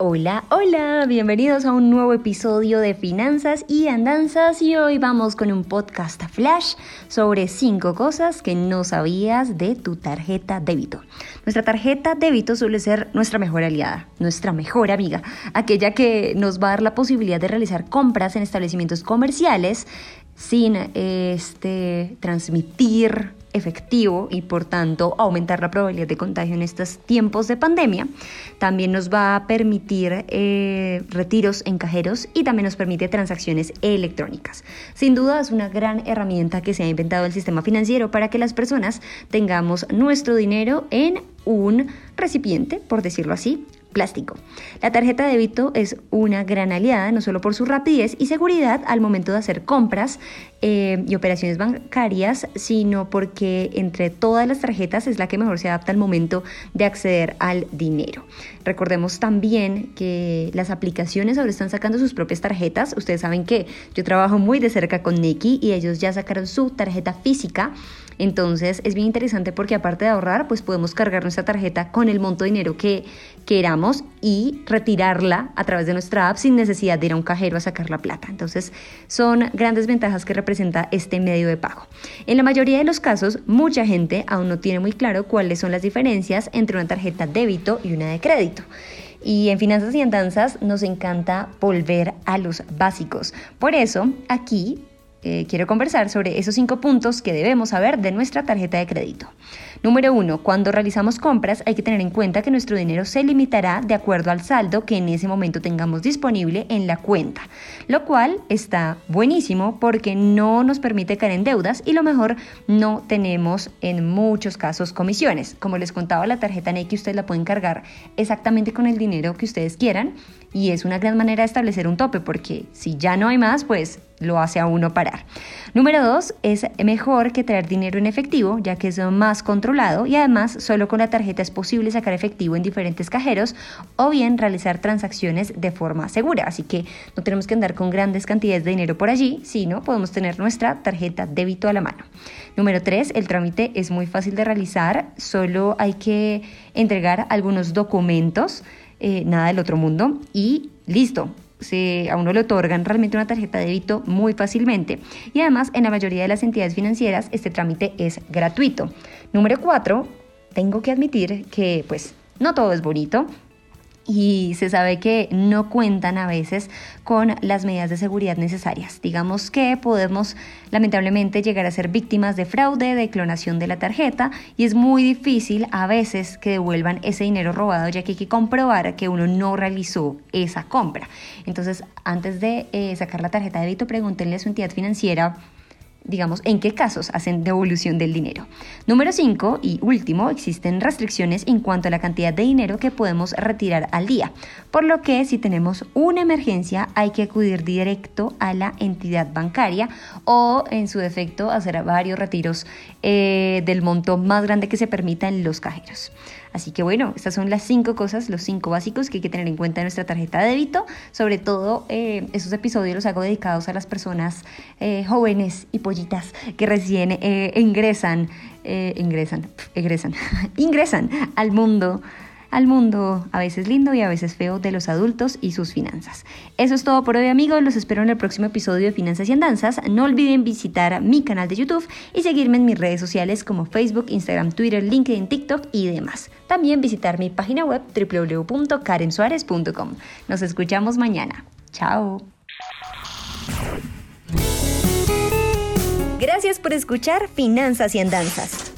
Hola, hola, bienvenidos a un nuevo episodio de Finanzas y Andanzas y hoy vamos con un podcast flash sobre 5 cosas que no sabías de tu tarjeta débito. Nuestra tarjeta débito suele ser nuestra mejor aliada, nuestra mejor amiga, aquella que nos va a dar la posibilidad de realizar compras en establecimientos comerciales sin este, transmitir efectivo y por tanto aumentar la probabilidad de contagio en estos tiempos de pandemia. También nos va a permitir eh, retiros en cajeros y también nos permite transacciones electrónicas. Sin duda es una gran herramienta que se ha inventado el sistema financiero para que las personas tengamos nuestro dinero en un recipiente, por decirlo así, plástico. La tarjeta de débito es una gran aliada, no solo por su rapidez y seguridad al momento de hacer compras eh, y operaciones bancarias, sino porque entre todas las tarjetas es la que mejor se adapta al momento de acceder al dinero. Recordemos también que las aplicaciones ahora están sacando sus propias tarjetas. Ustedes saben que yo trabajo muy de cerca con Neki y ellos ya sacaron su tarjeta física. Entonces es bien interesante porque aparte de ahorrar, pues podemos cargar nuestra tarjeta con el monto de dinero que queramos y retirarla a través de nuestra app sin necesidad de ir a un cajero a sacar la plata. Entonces son grandes ventajas que representa este medio de pago. En la mayoría de los casos, mucha gente aún no tiene muy claro cuáles son las diferencias entre una tarjeta débito y una de crédito. Y en Finanzas y Andanzas nos encanta volver a los básicos. Por eso, aquí eh, quiero conversar sobre esos cinco puntos que debemos saber de nuestra tarjeta de crédito. Número uno, cuando realizamos compras hay que tener en cuenta que nuestro dinero se limitará de acuerdo al saldo que en ese momento tengamos disponible en la cuenta, lo cual está buenísimo porque no nos permite caer en deudas y lo mejor no tenemos en muchos casos comisiones. Como les contaba, la tarjeta NEC ustedes la pueden cargar exactamente con el dinero que ustedes quieran y es una gran manera de establecer un tope porque si ya no hay más, pues lo hace a uno parar. Número dos, es mejor que traer dinero en efectivo, ya que es más controlado y además solo con la tarjeta es posible sacar efectivo en diferentes cajeros o bien realizar transacciones de forma segura. Así que no tenemos que andar con grandes cantidades de dinero por allí, sino podemos tener nuestra tarjeta débito a la mano. Número tres, el trámite es muy fácil de realizar, solo hay que entregar algunos documentos, eh, nada del otro mundo y listo se, a uno le otorgan realmente una tarjeta de débito muy fácilmente y además en la mayoría de las entidades financieras este trámite es gratuito. Número cuatro, tengo que admitir que pues no todo es bonito y se sabe que no cuentan a veces con las medidas de seguridad necesarias. Digamos que podemos lamentablemente llegar a ser víctimas de fraude, de clonación de la tarjeta y es muy difícil a veces que devuelvan ese dinero robado ya que hay que comprobar que uno no realizó esa compra. Entonces, antes de eh, sacar la tarjeta de débito, pregúntenle a su entidad financiera digamos, en qué casos hacen devolución del dinero. Número 5 y último, existen restricciones en cuanto a la cantidad de dinero que podemos retirar al día, por lo que si tenemos una emergencia hay que acudir directo a la entidad bancaria o en su defecto hacer varios retiros eh, del monto más grande que se permita en los cajeros. Así que bueno, estas son las cinco cosas, los cinco básicos que hay que tener en cuenta en nuestra tarjeta de débito. Sobre todo, eh, esos episodios los hago dedicados a las personas eh, jóvenes y pollitas que recién eh, ingresan, ingresan, ingresan, ingresan al mundo al mundo a veces lindo y a veces feo de los adultos y sus finanzas. Eso es todo por hoy amigos, los espero en el próximo episodio de Finanzas y Andanzas. No olviden visitar mi canal de YouTube y seguirme en mis redes sociales como Facebook, Instagram, Twitter, LinkedIn, TikTok y demás. También visitar mi página web www.karensuarez.com. Nos escuchamos mañana. Chao. Gracias por escuchar Finanzas y Andanzas.